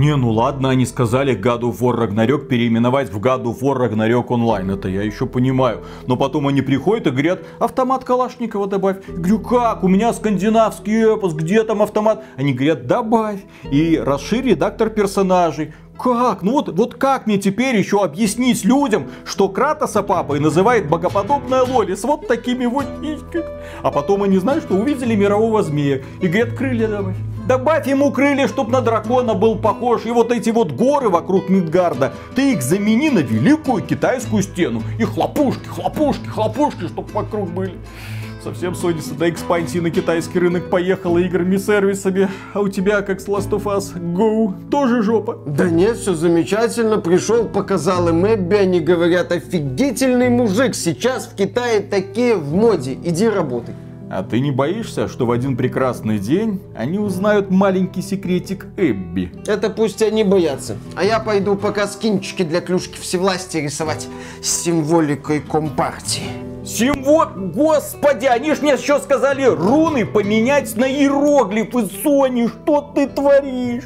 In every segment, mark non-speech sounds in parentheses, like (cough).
Не, ну ладно, они сказали God of War переименовать в God of War Ragnarok. Это я еще понимаю. Но потом они приходят и говорят, автомат Калашникова добавь. Я говорю, как? У меня скандинавский эпос, где там автомат? Они говорят, добавь. И расшири редактор персонажей. Как? Ну вот, вот как мне теперь еще объяснить людям, что Кратоса папой называет богоподобная Лоли с вот такими вот ничками? А потом они, знают, что увидели мирового змея и говорят, крылья давай. Добавь ему крылья, чтоб на дракона был похож. И вот эти вот горы вокруг Мидгарда, ты их замени на великую китайскую стену. И хлопушки, хлопушки, хлопушки, чтоб вокруг были. Совсем Sony до экспансии на китайский рынок поехала играми-сервисами, а у тебя, как с Last of Us Go, тоже жопа. Да нет, все замечательно. Пришел, показал им Эбби, они говорят, офигительный мужик, сейчас в Китае такие в моде, иди работай. А ты не боишься, что в один прекрасный день они узнают маленький секретик Эбби? Это пусть они боятся. А я пойду пока скинчики для клюшки всевластия рисовать с символикой компартии. Символ... Господи, они ж мне еще сказали руны поменять на иероглифы, Сони, что ты творишь?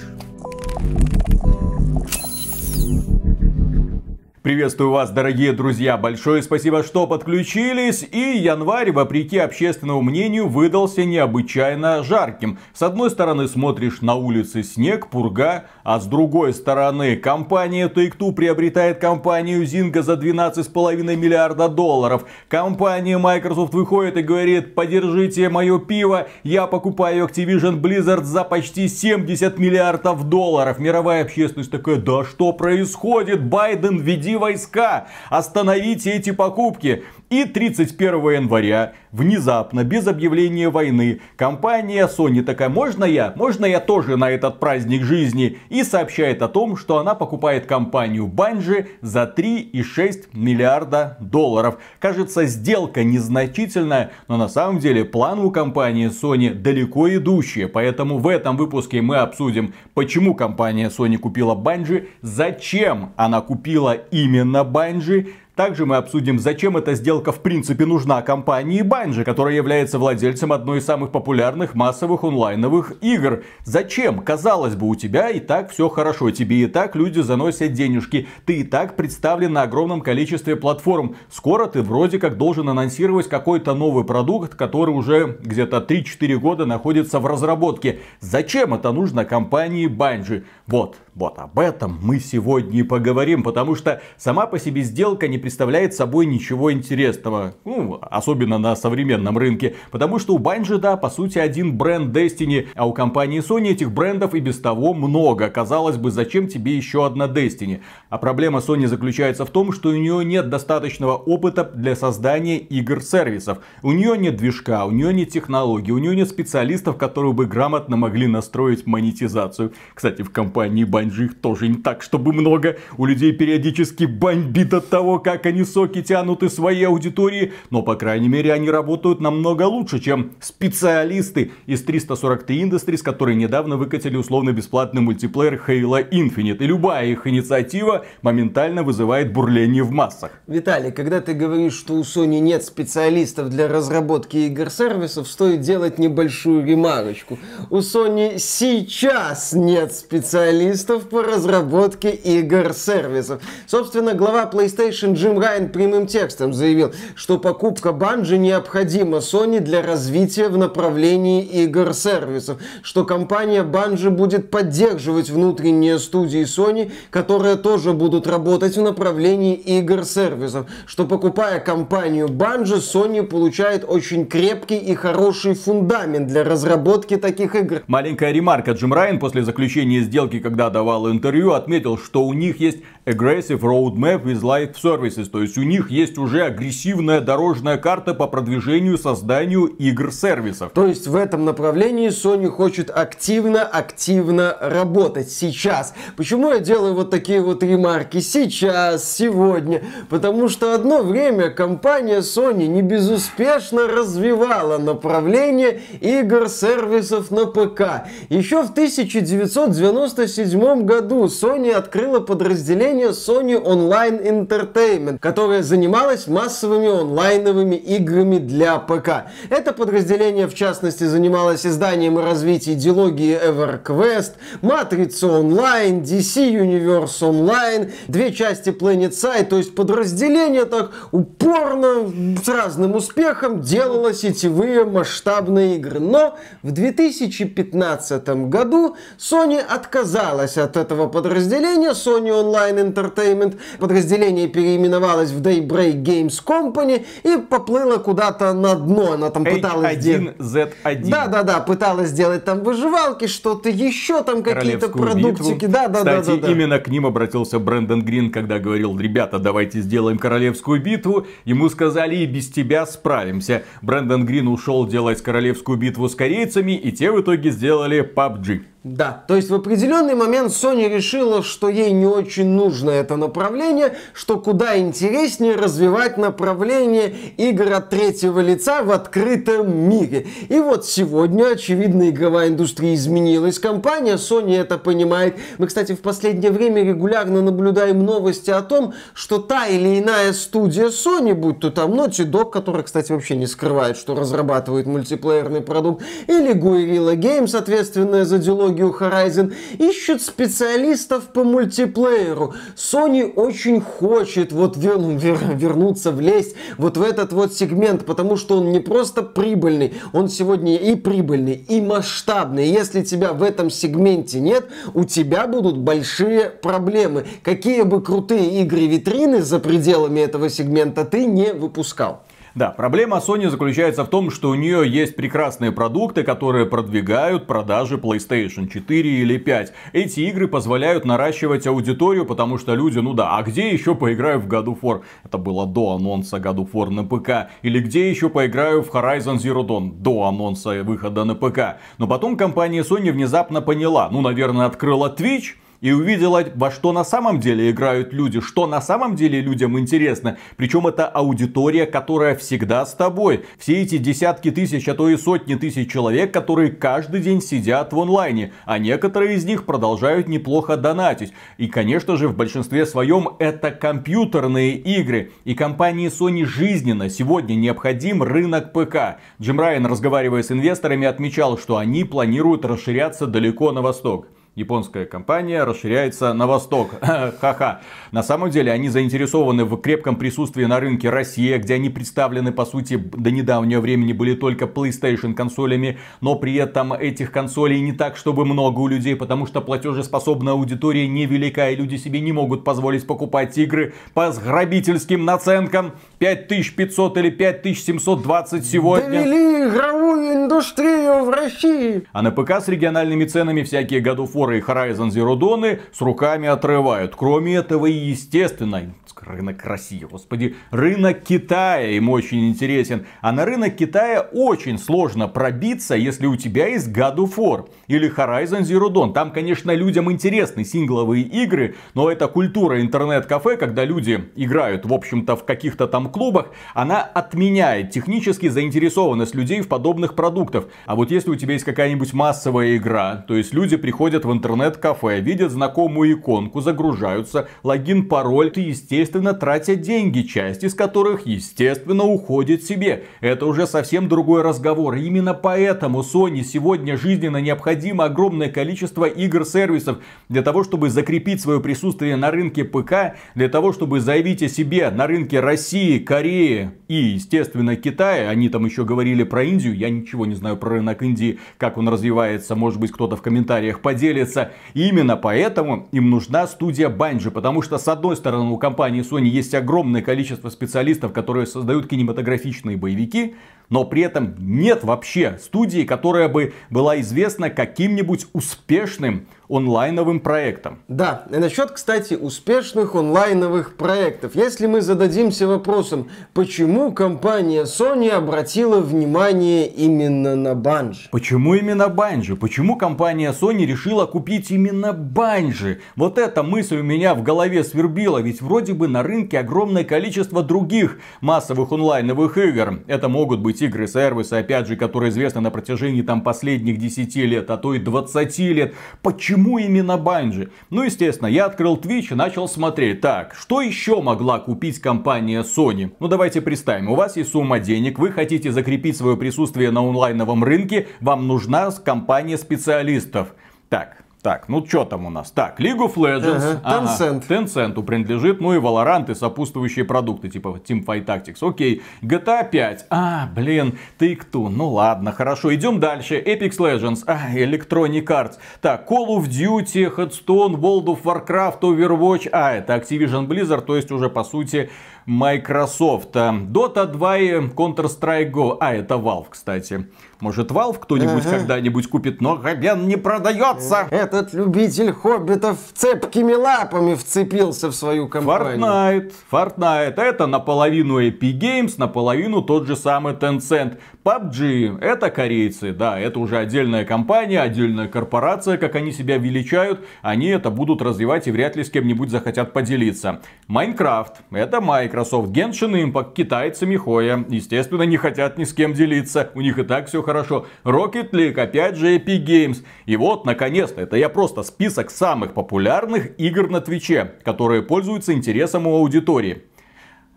Приветствую вас, дорогие друзья. Большое спасибо, что подключились. И январь, вопреки общественному мнению, выдался необычайно жарким. С одной стороны смотришь на улице снег, пурга, а с другой стороны компания Take-Two приобретает компанию Zynga за 12,5 миллиарда долларов. Компания Microsoft выходит и говорит, подержите мое пиво, я покупаю Activision Blizzard за почти 70 миллиардов долларов. Мировая общественность такая, да что происходит? Байден, веди войска, остановите эти покупки. И 31 января, внезапно, без объявления войны, компания Sony такая, можно я? Можно я тоже на этот праздник жизни? И сообщает о том, что она покупает компанию Bungie за 3,6 миллиарда долларов. Кажется, сделка незначительная, но на самом деле план у компании Sony далеко идущие. Поэтому в этом выпуске мы обсудим, почему компания Sony купила Bungie, зачем она купила именно Bungie, также мы обсудим, зачем эта сделка в принципе нужна компании Bungie, которая является владельцем одной из самых популярных массовых онлайновых игр. Зачем? Казалось бы, у тебя и так все хорошо, тебе и так люди заносят денежки, ты и так представлен на огромном количестве платформ. Скоро ты вроде как должен анонсировать какой-то новый продукт, который уже где-то 3-4 года находится в разработке. Зачем это нужно компании Bungie? Вот, вот об этом мы сегодня и поговорим, потому что сама по себе сделка не представляет собой ничего интересного. Ну, особенно на современном рынке. Потому что у Bungie, да, по сути, один бренд Destiny, а у компании Sony этих брендов и без того много. Казалось бы, зачем тебе еще одна Destiny? А проблема Sony заключается в том, что у нее нет достаточного опыта для создания игр-сервисов. У нее нет движка, у нее нет технологий, у нее нет специалистов, которые бы грамотно могли настроить монетизацию. Кстати, в компании Bungie их тоже не так, чтобы много. У людей периодически бомбит от того, как как они соки тянут из своей аудитории, но, по крайней мере, они работают намного лучше, чем специалисты из 343 Industries, которые недавно выкатили условно-бесплатный мультиплеер Halo Infinite. И любая их инициатива моментально вызывает бурление в массах. Виталий, когда ты говоришь, что у Sony нет специалистов для разработки игр-сервисов, стоит делать небольшую ремарочку. У Sony сейчас нет специалистов по разработке игр-сервисов. Собственно, глава PlayStation Джим Райан прямым текстом заявил, что покупка Банжи необходима Sony для развития в направлении игр-сервисов, что компания Банжи будет поддерживать внутренние студии Sony, которые тоже будут работать в направлении игр-сервисов, что покупая компанию Банжи, Sony получает очень крепкий и хороший фундамент для разработки таких игр. Маленькая ремарка. Джим Райан после заключения сделки, когда давал интервью, отметил, что у них есть aggressive roadmap with live service Services, то есть у них есть уже агрессивная дорожная карта по продвижению созданию игр-сервисов. То есть в этом направлении Sony хочет активно-активно работать сейчас. Почему я делаю вот такие вот ремарки сейчас, сегодня? Потому что одно время компания Sony не безуспешно развивала направление игр-сервисов на ПК. Еще в 1997 2022 году Sony открыла подразделение Sony Online Entertainment, которое занималось массовыми онлайновыми играми для ПК. Это подразделение, в частности, занималось изданием и развитием идеологии EverQuest, Матрица Online, DC Universe Online, две части Planet Side, то есть подразделение так упорно, с разным успехом делало сетевые масштабные игры. Но в 2015 году Sony отказалась от этого подразделения, Sony Online Entertainment. Подразделение переименовалось в Daybreak Games Company и поплыло куда-то на дно. Она там пыталась делать... Z1. Да-да-да, пыталась сделать там выживалки, что-то еще, там какие-то продуктики. Да, да, да, Кстати, да, да, именно к ним обратился Брэндон Грин, когда говорил, ребята, давайте сделаем королевскую битву. Ему сказали, и без тебя справимся. Брэндон Грин ушел делать королевскую битву с корейцами, и те в итоге сделали PUBG. Да, то есть в определенный момент Sony решила, что ей не очень нужно это направление, что куда интереснее развивать направление игр от третьего лица в открытом мире. И вот сегодня, очевидно, игровая индустрия изменилась. Компания Sony это понимает. Мы, кстати, в последнее время регулярно наблюдаем новости о том, что та или иная студия Sony, будь то там Naughty Dog, которая, кстати, вообще не скрывает, что разрабатывает мультиплеерный продукт, или Guerrilla Games, ответственная за диалоги технологию Horizon, ищут специалистов по мультиплееру. Sony очень хочет вот вер, вер, вернуться, влезть вот в этот вот сегмент, потому что он не просто прибыльный, он сегодня и прибыльный, и масштабный. Если тебя в этом сегменте нет, у тебя будут большие проблемы. Какие бы крутые игры витрины за пределами этого сегмента ты не выпускал. Да, проблема Sony заключается в том, что у нее есть прекрасные продукты, которые продвигают продажи PlayStation 4 или 5. Эти игры позволяют наращивать аудиторию, потому что люди, ну да, а где еще поиграю в God of War? Это было до анонса God of War на ПК. Или где еще поиграю в Horizon Zero Dawn? До анонса выхода на ПК. Но потом компания Sony внезапно поняла, ну, наверное, открыла Twitch, и увидела, во что на самом деле играют люди, что на самом деле людям интересно. Причем это аудитория, которая всегда с тобой. Все эти десятки тысяч, а то и сотни тысяч человек, которые каждый день сидят в онлайне, а некоторые из них продолжают неплохо донатить. И, конечно же, в большинстве своем это компьютерные игры. И компании Sony жизненно сегодня необходим рынок ПК. Джим Райан, разговаривая с инвесторами, отмечал, что они планируют расширяться далеко на восток японская компания расширяется на восток. (laughs) Ха-ха. На самом деле они заинтересованы в крепком присутствии на рынке России, где они представлены, по сути, до недавнего времени были только PlayStation консолями, но при этом этих консолей не так, чтобы много у людей, потому что платежеспособная аудитория невелика, и люди себе не могут позволить покупать игры по грабительским наценкам 5500 или 5720 сегодня. Довели игровую индустрию в России. А на ПК с региональными ценами всякие God of War и Horizon Zero Dawn с руками отрывают. Кроме этого, и естественно, рынок России, господи, рынок Китая им очень интересен. А на рынок Китая очень сложно пробиться, если у тебя есть God of War или Horizon Zero Dawn. Там, конечно, людям интересны сингловые игры, но эта культура интернет-кафе, когда люди играют, в общем-то, в каких-то там клубах, она отменяет технически заинтересованность людей в подобных продуктах. А вот если у тебя есть какая-нибудь массовая игра, то есть люди приходят в интернет-кафе, видят знакомую иконку, загружаются, логин, пароль, ты, естественно, тратят деньги, часть из которых, естественно, уходит себе. Это уже совсем другой разговор. И именно поэтому Sony сегодня жизненно необходимо огромное количество игр-сервисов для того, чтобы закрепить свое присутствие на рынке ПК, для того, чтобы заявить о себе на рынке России, Кореи и, естественно, Китая. Они там еще говорили про Индию. Я ничего не знаю про рынок Индии, как он развивается. Может быть, кто-то в комментариях поделится. И именно поэтому им нужна студия Bungie, потому что, с одной стороны, у компании Sony есть огромное количество специалистов, которые создают кинематографичные боевики, но при этом нет вообще студии, которая бы была известна каким-нибудь успешным онлайновым проектом. Да, и насчет, кстати, успешных онлайновых проектов. Если мы зададимся вопросом, почему компания Sony обратила внимание именно на Bungie? Почему именно Bungie? Почему компания Sony решила купить именно Bungie? Вот эта мысль у меня в голове свербила, ведь вроде бы на рынке огромное количество других массовых онлайновых игр. Это могут быть какие-нибудь игры, сервисы, опять же, которые известны на протяжении там последних 10 лет, а то и 20 лет. Почему именно Bungie? Ну, естественно, я открыл Twitch и начал смотреть. Так, что еще могла купить компания Sony? Ну, давайте представим. У вас есть сумма денег, вы хотите закрепить свое присутствие на онлайновом рынке, вам нужна компания специалистов. Так, так, ну что там у нас? Так, League of Legends. Ага, Tencent. Ага, Tencent принадлежит, ну и Valorant и сопутствующие продукты, типа Teamfight Tactics. Окей. GTA 5. А, блин, ты кто? Ну ладно, хорошо. Идем дальше. Apex Legends. А, Electronic Arts. Так, Call of Duty, Headstone, World of Warcraft, Overwatch. А, это Activision Blizzard, то есть уже по сути Microsoft. Dota 2 и Counter-Strike Go. А, это Valve, кстати. Может, Valve кто-нибудь ага. когда-нибудь купит, но Габен не продается. Этот любитель хоббитов цепкими лапами вцепился в свою компанию. Fortnite. Fortnite. Это наполовину Epic Games, наполовину тот же самый Tencent. PUBG. Это корейцы. Да, это уже отдельная компания, отдельная корпорация, как они себя величают. Они это будут развивать и вряд ли с кем-нибудь захотят поделиться. Minecraft. Это Microsoft. Genshin Impact. Китайцы Михоя. Естественно, не хотят ни с кем делиться. У них и так все хорошо. Rocket League, опять же Epic Games. И вот, наконец-то, это я просто список самых популярных игр на Твиче, которые пользуются интересом у аудитории.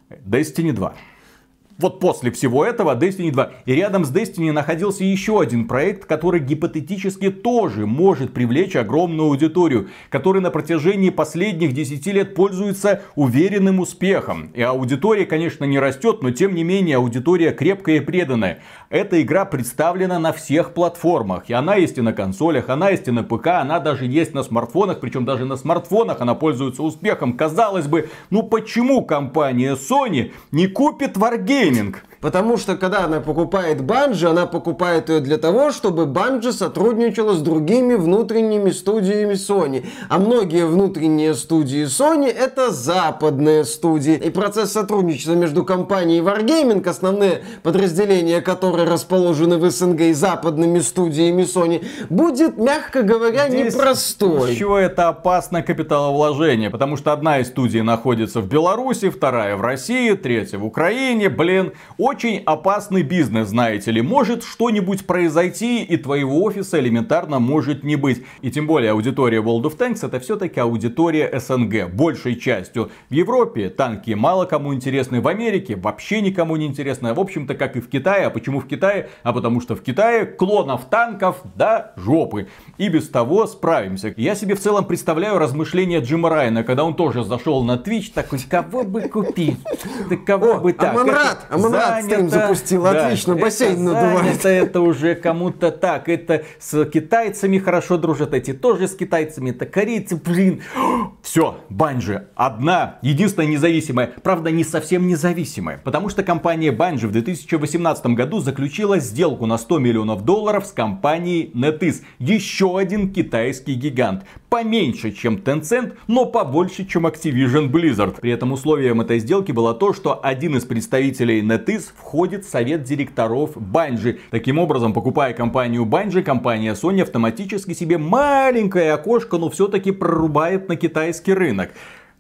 Destiny 2 вот после всего этого Destiny 2. И рядом с Destiny находился еще один проект, который гипотетически тоже может привлечь огромную аудиторию, который на протяжении последних 10 лет пользуется уверенным успехом. И аудитория, конечно, не растет, но тем не менее аудитория крепкая и преданная. Эта игра представлена на всех платформах. И она есть и на консолях, она есть и на ПК, она даже есть на смартфонах, причем даже на смартфонах она пользуется успехом. Казалось бы, ну почему компания Sony не купит Wargaming? Потому что когда она покупает Bungie, она покупает ее для того, чтобы Bungie сотрудничала с другими внутренними студиями Sony. А многие внутренние студии Sony это западные студии. И процесс сотрудничества между компанией Wargaming, основные подразделения которые расположены в СНГ и западными студиями Sony, будет, мягко говоря, Здесь непростой. Чего это опасное капиталовложение? Потому что одна из студий находится в Беларуси, вторая в России, третья в Украине. Блин, очень опасный бизнес, знаете ли. Может что-нибудь произойти, и твоего офиса элементарно может не быть. И тем более аудитория World of Tanks это все-таки аудитория СНГ, большей частью. В Европе танки мало кому интересны, в Америке вообще никому не интересны. В общем-то, как и в Китае. А почему в Китае? А потому что в Китае клонов танков до жопы. И без того справимся. Я себе в целом представляю размышления Джима Райана, когда он тоже зашел на Twitch, такой, кого бы купить? Да кого бы так? Аманрад! Аманрад! Стрим запустил, да, отлично, бассейн надувает. Это, это уже кому-то так, это с китайцами хорошо дружат, эти тоже с китайцами, это корейцы, блин. Все, Банжи, одна, единственная независимая, правда не совсем независимая, потому что компания Банжи в 2018 году заключила сделку на 100 миллионов долларов с компанией NetEase, еще один китайский гигант, поменьше, чем Tencent, но побольше, чем Activision Blizzard. При этом условием этой сделки было то, что один из представителей NetEase входит в совет директоров Bungie. Таким образом, покупая компанию Bungie, компания Sony автоматически себе маленькое окошко, но все-таки прорубает на китайский рынок.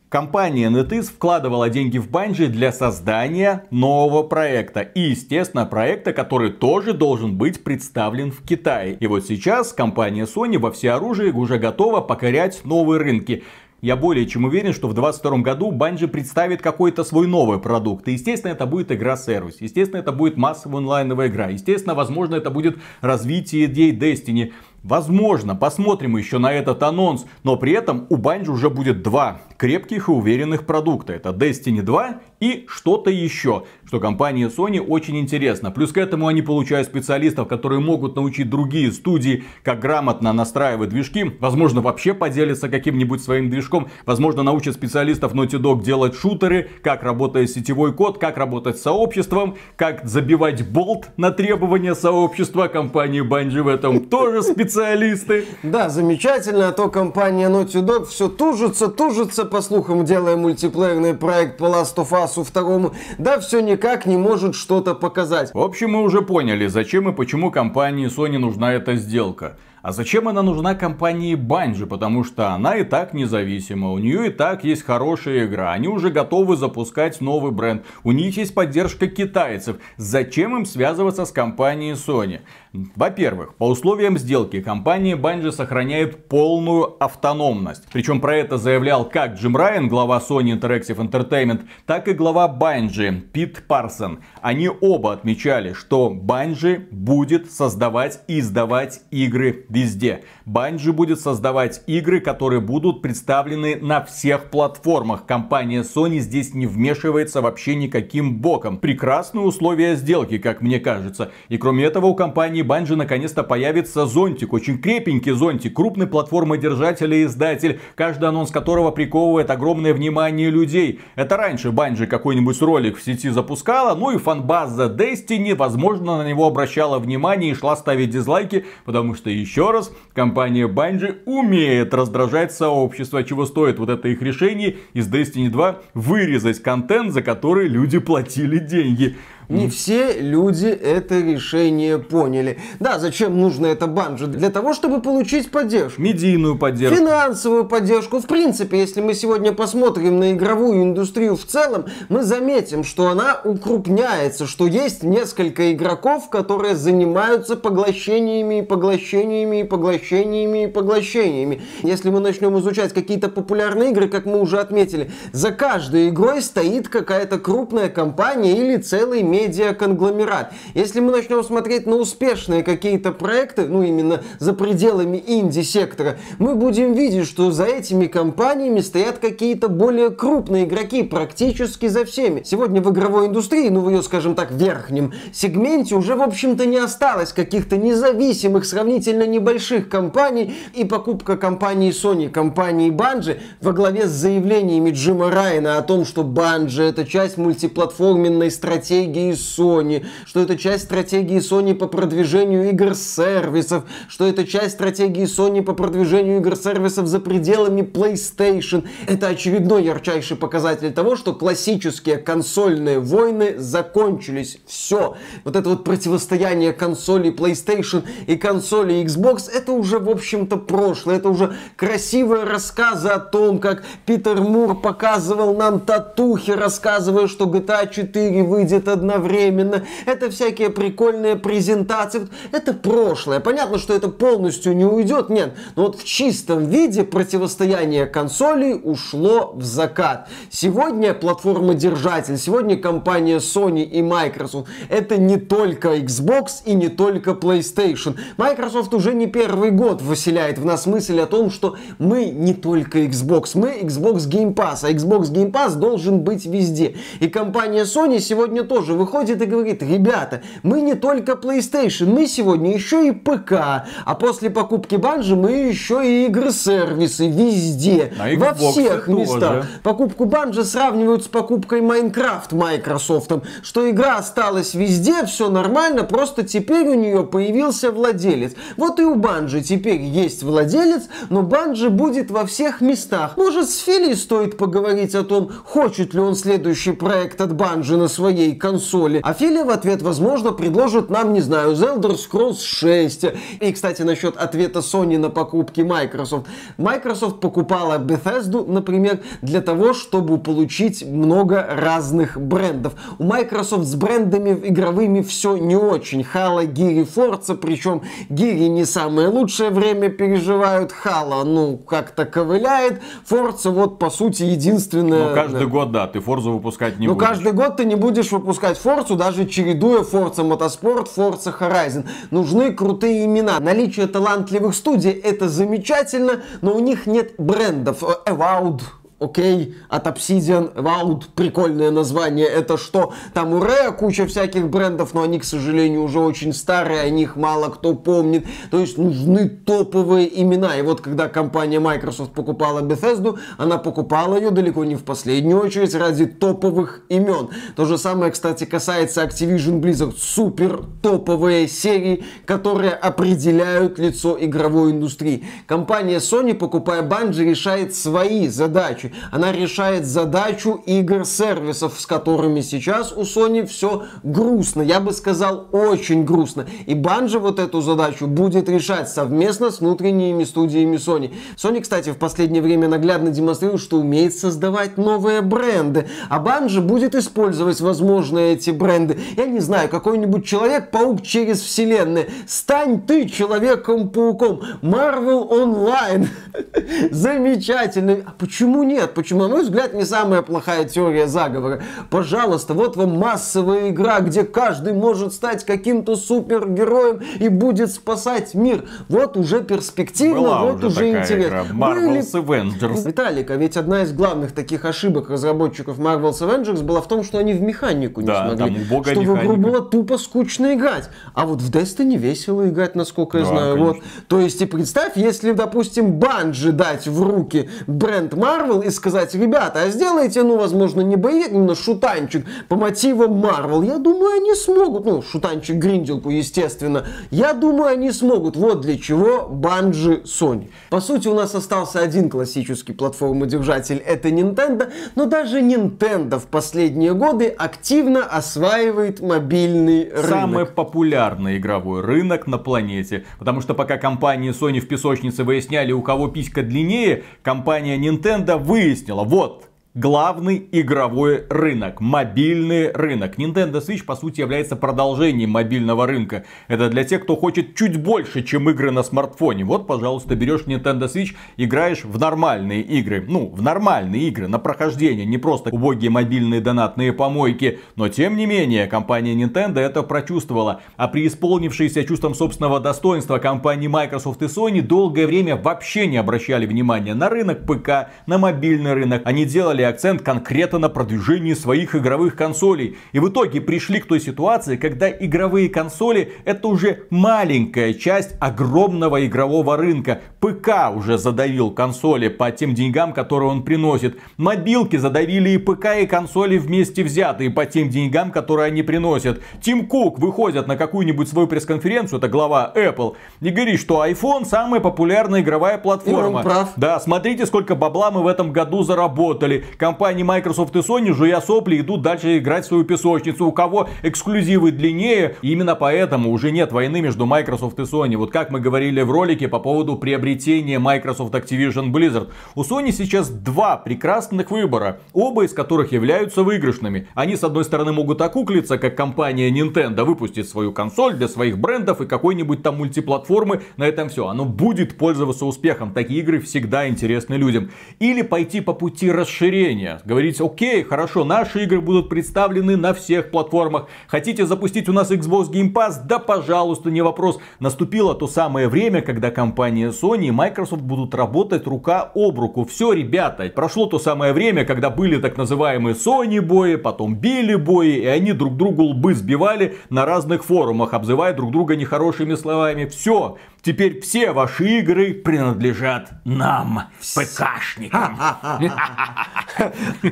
Компания NetEase вкладывала деньги в Bungie для создания нового проекта. И, естественно, проекта, который тоже должен быть представлен в Китае. И вот сейчас компания Sony во всеоружии уже готова покорять новые рынки. Я более чем уверен, что в 2022 году Bungie представит какой-то свой новый продукт. И, естественно, это будет игра-сервис. Естественно, это будет массовая онлайновая игра. Естественно, возможно, это будет развитие идей Destiny. Возможно, посмотрим еще на этот анонс, но при этом у Bungie уже будет два крепких и уверенных продукта. Это Destiny 2 и что-то еще, что компания Sony очень интересно. Плюс к этому они получают специалистов, которые могут научить другие студии, как грамотно настраивать движки. Возможно, вообще поделятся каким-нибудь своим движком. Возможно, научат специалистов Naughty Dog делать шутеры, как работает сетевой код, как работать с сообществом, как забивать болт на требования сообщества. Компании Bungie в этом тоже специалисты. Да, замечательно, а то компания Naughty Dog все тужится, тужится, по слухам, делая мультиплеерный проект по Last of Us второму, да все никак не может что-то показать. В общем, мы уже поняли, зачем и почему компании Sony нужна эта сделка. А зачем она нужна компании Bungie? Потому что она и так независима, у нее и так есть хорошая игра, они уже готовы запускать новый бренд, у них есть поддержка китайцев. Зачем им связываться с компанией Sony? Во-первых, по условиям сделки компания Bungie сохраняет полную автономность. Причем про это заявлял как Джим Райан, глава Sony Interactive Entertainment, так и глава Bungie Пит Парсон. Они оба отмечали, что Bungie будет создавать и издавать игры везде. Bungie будет создавать игры, которые будут представлены на всех платформах. Компания Sony здесь не вмешивается вообще никаким боком. Прекрасные условия сделки, как мне кажется. И кроме этого у компании Bungie наконец-то появится зонтик. Очень крепенький зонтик. Крупный платформодержатель и издатель. Каждый анонс которого приковывает огромное внимание людей. Это раньше Bungie какой-нибудь ролик в сети запускала. Ну и фанбаза Destiny, возможно, на него обращала внимание и шла ставить дизлайки. Потому что, еще раз, компания Bungie умеет раздражать сообщество, чего стоит вот это их решение из Destiny 2 вырезать контент, за который люди платили деньги. Не все люди это решение поняли. Да, зачем нужно это банжи? Для того, чтобы получить поддержку. Медийную поддержку. Финансовую поддержку. В принципе, если мы сегодня посмотрим на игровую индустрию в целом, мы заметим, что она укрупняется, что есть несколько игроков, которые занимаются поглощениями и поглощениями и поглощениями и поглощениями. Если мы начнем изучать какие-то популярные игры, как мы уже отметили, за каждой игрой стоит какая-то крупная компания или целый медиаконгломерат. Если мы начнем смотреть на успешные какие-то проекты, ну именно за пределами инди-сектора, мы будем видеть, что за этими компаниями стоят какие-то более крупные игроки практически за всеми. Сегодня в игровой индустрии, ну в ее, скажем так, верхнем сегменте уже, в общем-то, не осталось каких-то независимых, сравнительно небольших компаний, и покупка компании Sony, компании Bungie во главе с заявлениями Джима Райана о том, что Bungie это часть мультиплатформенной стратегии стратегии Sony, что это часть стратегии Sony по продвижению игр-сервисов, что это часть стратегии Sony по продвижению игр-сервисов за пределами PlayStation. Это очередной ярчайший показатель того, что классические консольные войны закончились. Все. Вот это вот противостояние консолей PlayStation и консолей Xbox, это уже, в общем-то, прошлое. Это уже красивые рассказы о том, как Питер Мур показывал нам татухи, рассказывая, что GTA 4 выйдет одновременно одновременно, это всякие прикольные презентации. Это прошлое. Понятно, что это полностью не уйдет, нет. Но вот в чистом виде противостояние консолей ушло в закат. Сегодня платформа-держатель, сегодня компания Sony и Microsoft. Это не только Xbox и не только PlayStation. Microsoft уже не первый год выселяет в нас мысль о том, что мы не только Xbox, мы Xbox Game Pass, а Xbox Game Pass должен быть везде. И компания Sony сегодня тоже выходит и говорит, ребята, мы не только PlayStation, мы сегодня еще и ПК, а после покупки Банжи мы еще и игры-сервисы везде, а во всех местах. Тоже. Покупку Банжи сравнивают с покупкой Майнкрафт Microsoft, что игра осталась везде, все нормально, просто теперь у нее появился владелец. Вот и у Банжи теперь есть владелец, но Банжи будет во всех местах. Может, с Фили стоит поговорить о том, хочет ли он следующий проект от Банжи на своей консоли, консоли. А Филя в ответ, возможно, предложит нам, не знаю, The Elder Scrolls 6. И, кстати, насчет ответа Sony на покупки Microsoft. Microsoft покупала Bethesda, например, для того, чтобы получить много разных брендов. У Microsoft с брендами игровыми все не очень. Halo, Geary, Forza, причем Geary не самое лучшее время переживают. Halo, ну, как-то ковыляет. Forza, вот, по сути, единственное... Ну, каждый год, да, ты Forza выпускать не ну, будешь. Ну, каждый год ты не будешь выпускать играть Forza, даже чередуя Forza Motorsport, Forza Horizon. Нужны крутые имена. Наличие талантливых студий это замечательно, но у них нет брендов. Avowed, Окей, от Obsidian Vault прикольное название. Это что? Там у Rare куча всяких брендов, но они, к сожалению, уже очень старые, о них мало кто помнит. То есть нужны топовые имена. И вот когда компания Microsoft покупала Bethesda, она покупала ее далеко не в последнюю очередь ради топовых имен. То же самое, кстати, касается Activision Blizzard. Супер топовые серии, которые определяют лицо игровой индустрии. Компания Sony, покупая Bungie, решает свои задачи задачи. Она решает задачу игр-сервисов, с которыми сейчас у Sony все грустно. Я бы сказал, очень грустно. И Банжи вот эту задачу будет решать совместно с внутренними студиями Sony. Sony, кстати, в последнее время наглядно демонстрирует, что умеет создавать новые бренды. А Банжи будет использовать, возможно, эти бренды. Я не знаю, какой-нибудь Человек-паук через вселенные. Стань ты Человеком-пауком. Marvel Online. (laughs) Замечательно. А почему нет? Почему, на мой взгляд, не самая плохая теория заговора. Пожалуйста, вот вам массовая игра, где каждый может стать каким-то супергероем и будет спасать мир. Вот уже перспективно, Была вот уже интересно. игра. Marvel's Avengers. Виталик, а ведь одна из главных таких ошибок разработчиков Marvel's Avengers была в том, что они в механику не Да, смогли. там что в игру механика. было тупо скучно играть. А вот в Destiny весело играть, насколько я Да, знаю. конечно. Вот. То есть, и представь, если, допустим, Банжи дать в руки бренд Marvel и сказать, ребята, а сделайте, ну, возможно, не боец, именно шутанчик по мотивам Marvel. Я думаю, они смогут. Ну, шутанчик гринделку, естественно. Я думаю, они смогут. Вот для чего Банжи Sony. По сути, у нас остался один классический платформодержатель. Это Nintendo. Но даже Nintendo в последние годы активно осваивает мобильный рынок. Самый популярный игровой рынок на планете. Потому что пока компании Sony в песочнице выясняли, у кого писька длиннее, компания Nintendo выяснила, вот, главный игровой рынок, мобильный рынок. Nintendo Switch, по сути, является продолжением мобильного рынка. Это для тех, кто хочет чуть больше, чем игры на смартфоне. Вот, пожалуйста, берешь Nintendo Switch, играешь в нормальные игры. Ну, в нормальные игры, на прохождение, не просто убогие мобильные донатные помойки. Но, тем не менее, компания Nintendo это прочувствовала. А преисполнившиеся чувством собственного достоинства компании Microsoft и Sony долгое время вообще не обращали внимания на рынок ПК, на мобильный рынок. Они делали акцент конкретно на продвижении своих игровых консолей. И в итоге пришли к той ситуации, когда игровые консоли это уже маленькая часть огромного игрового рынка. ПК уже задавил консоли по тем деньгам, которые он приносит. Мобилки задавили и ПК, и консоли вместе взятые по тем деньгам, которые они приносят. Тим Кук выходит на какую-нибудь свою пресс-конференцию, это глава Apple, и говорит, что iPhone самая популярная игровая платформа. И он прав. Да, смотрите, сколько бабла мы в этом году заработали. Компании Microsoft и Sony, жуя сопли, идут дальше играть в свою песочницу. У кого эксклюзивы длиннее. Именно поэтому уже нет войны между Microsoft и Sony. Вот как мы говорили в ролике по поводу приобретения Microsoft Activision Blizzard. У Sony сейчас два прекрасных выбора. Оба из которых являются выигрышными. Они с одной стороны могут окуклиться, как компания Nintendo выпустит свою консоль для своих брендов и какой-нибудь там мультиплатформы. На этом все. Оно будет пользоваться успехом. Такие игры всегда интересны людям. Или пойти по пути расширения. Говорить, окей, хорошо, наши игры будут представлены на всех платформах. Хотите запустить у нас Xbox Game Pass? Да, пожалуйста, не вопрос. Наступило то самое время, когда компания Sony и Microsoft будут работать рука об руку. Все, ребята, прошло то самое время, когда были так называемые Sony бои, потом Билли бои, и они друг другу лбы сбивали на разных форумах, обзывая друг друга нехорошими словами. Все, теперь все ваши игры принадлежат нам, ПКшникам. (laughs)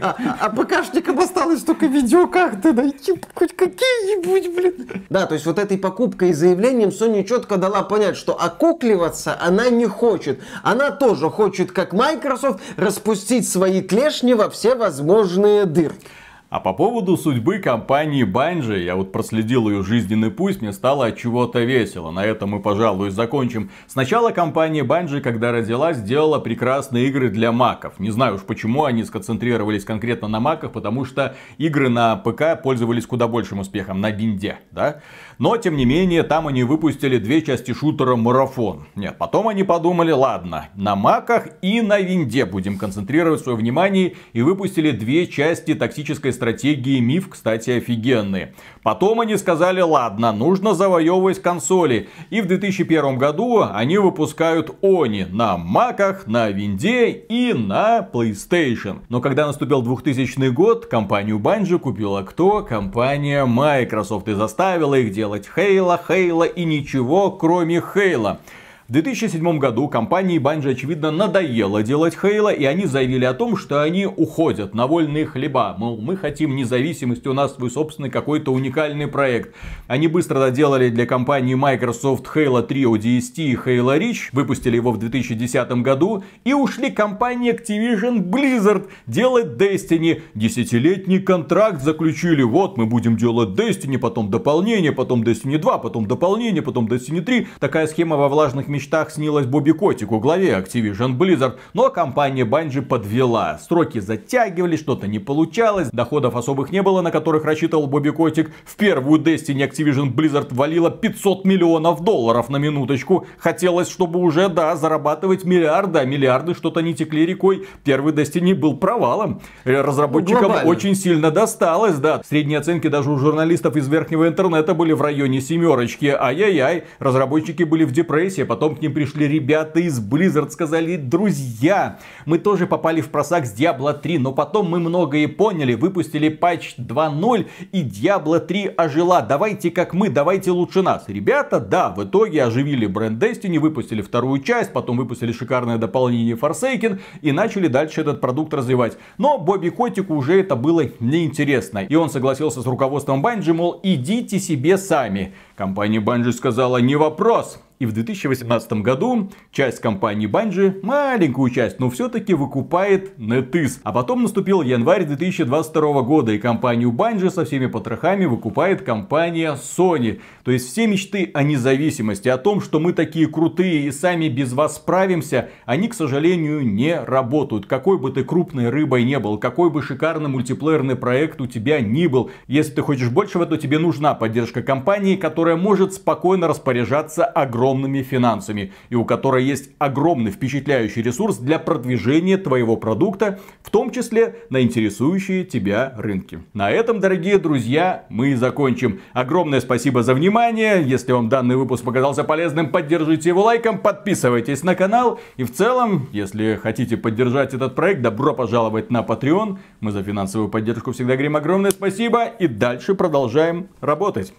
А, а ПКшникам осталось только видеокарты найти, хоть какие-нибудь, блин. Да, то есть вот этой покупкой и заявлением Sony четко дала понять, что окукливаться она не хочет. Она тоже хочет, как Microsoft, распустить свои клешни во все возможные дырки. А по поводу судьбы компании Bungie, я вот проследил ее жизненный путь, мне стало от чего-то весело. На этом мы, пожалуй, закончим. Сначала компания Bungie, когда родилась, сделала прекрасные игры для маков. Не знаю уж почему они сконцентрировались конкретно на маках, потому что игры на ПК пользовались куда большим успехом, на винде, да? Но, тем не менее, там они выпустили две части шутера Марафон. Нет, потом они подумали, ладно, на маках и на винде будем концентрировать свое внимание и выпустили две части тактической стратегии Миф, кстати, офигенные. Потом они сказали, ладно, нужно завоевывать консоли. И в 2001 году они выпускают Они на маках, на винде и на PlayStation. Но когда наступил 2000 год, компанию Bungie купила кто? Компания Microsoft и заставила их делать Хейла, Хейла и ничего кроме Хейла. В 2007 году компании Bungie, очевидно, надоело делать Хейла, и они заявили о том, что они уходят на вольные хлеба. Мол, мы хотим независимости, у нас свой собственный какой-то уникальный проект. Они быстро доделали для компании Microsoft Halo 3 ODST и Halo Reach, выпустили его в 2010 году, и ушли компании Activision Blizzard делать Destiny. Десятилетний контракт заключили, вот мы будем делать Destiny, потом дополнение, потом Destiny 2, потом дополнение, потом Destiny 3. Такая схема во влажных мечтах снилась Бобби Котику, главе Activision Blizzard, но компания Bungie подвела. Строки затягивали, что-то не получалось, доходов особых не было, на которых рассчитывал Бобби Котик. В первую Destiny Activision Blizzard валила 500 миллионов долларов на минуточку. Хотелось, чтобы уже, да, зарабатывать миллиарды, а миллиарды что-то не текли рекой. Первый Destiny был провалом. Э, разработчикам ну, очень сильно досталось, да. Средние оценки даже у журналистов из верхнего интернета были в районе семерочки. Ай-яй-яй, разработчики были в депрессии, потом Потом к ним пришли ребята из Blizzard, сказали, друзья, мы тоже попали в просак с Diablo 3, но потом мы многое поняли, выпустили патч 2.0 и Diablo 3 ожила. Давайте как мы, давайте лучше нас. Ребята, да, в итоге оживили бренд Destiny, выпустили вторую часть, потом выпустили шикарное дополнение Forsaken и начали дальше этот продукт развивать. Но Бобби Котику уже это было неинтересно. И он согласился с руководством Bungie, мол, идите себе сами. Компания Bungie сказала, не вопрос, и в 2018 году часть компании Bungie, маленькую часть, но все-таки выкупает NetEase. А потом наступил январь 2022 года, и компанию Bungie со всеми потрохами выкупает компания Sony. То есть все мечты о независимости, о том, что мы такие крутые и сами без вас справимся, они, к сожалению, не работают. Какой бы ты крупной рыбой не был, какой бы шикарный мультиплеерный проект у тебя ни был, если ты хочешь большего, то тебе нужна поддержка компании, которая может спокойно распоряжаться огромным огромными финансами и у которой есть огромный впечатляющий ресурс для продвижения твоего продукта, в том числе на интересующие тебя рынки. На этом, дорогие друзья, мы и закончим. Огромное спасибо за внимание. Если вам данный выпуск показался полезным, поддержите его лайком, подписывайтесь на канал. И в целом, если хотите поддержать этот проект, добро пожаловать на Patreon. Мы за финансовую поддержку всегда говорим огромное спасибо и дальше продолжаем работать.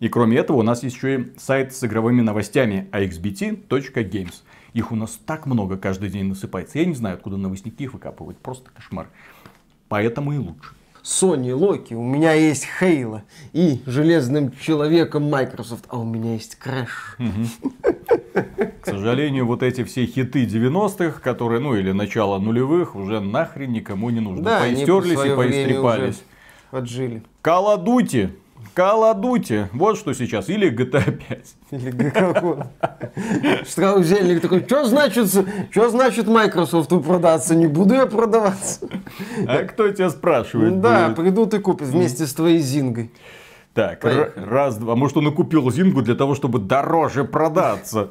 И кроме этого у нас есть еще и сайт с игровыми новостями axbt.games. Их у нас так много каждый день насыпается. Я не знаю, откуда новостники их выкапывают. Просто кошмар. Поэтому и лучше. Sony, Loki, у меня есть Halo и Железным Человеком Microsoft, а у меня есть Crash. (laughs) К сожалению, вот эти все хиты 90-х, которые, ну или начало нулевых, уже нахрен никому не нужны. Да, Поистерлись и поистрепались. Отжили. Call Duty. Вот что сейчас. Или GTA 5. Или какой? Штраузельник такой, что значит, что значит Microsoft продаться? Не буду я продаваться. А кто тебя спрашивает? Да, придут и купят вместе с твоей Зингой. Так, раз, два. Может, он и купил Зингу для того, чтобы дороже продаться.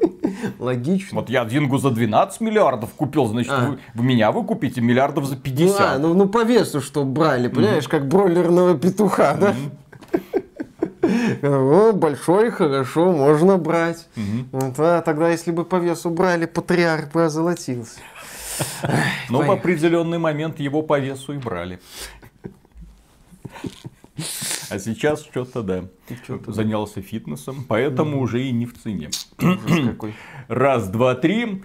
Логично. Вот я Зингу за 12 миллиардов купил, значит, а. вы, вы меня вы купите миллиардов за 50. Ну, а, ну, ну по весу что брали, понимаешь, mm-hmm. как бройлерного петуха, да? О, большой, хорошо, можно брать. Вот, а тогда, если бы по весу брали, патриарх бы озолотился. (laughs) Но в определенный момент его по весу и брали. А сейчас что-то, да, что занялся фитнесом, поэтому уже и не в цене. Раз, два, три.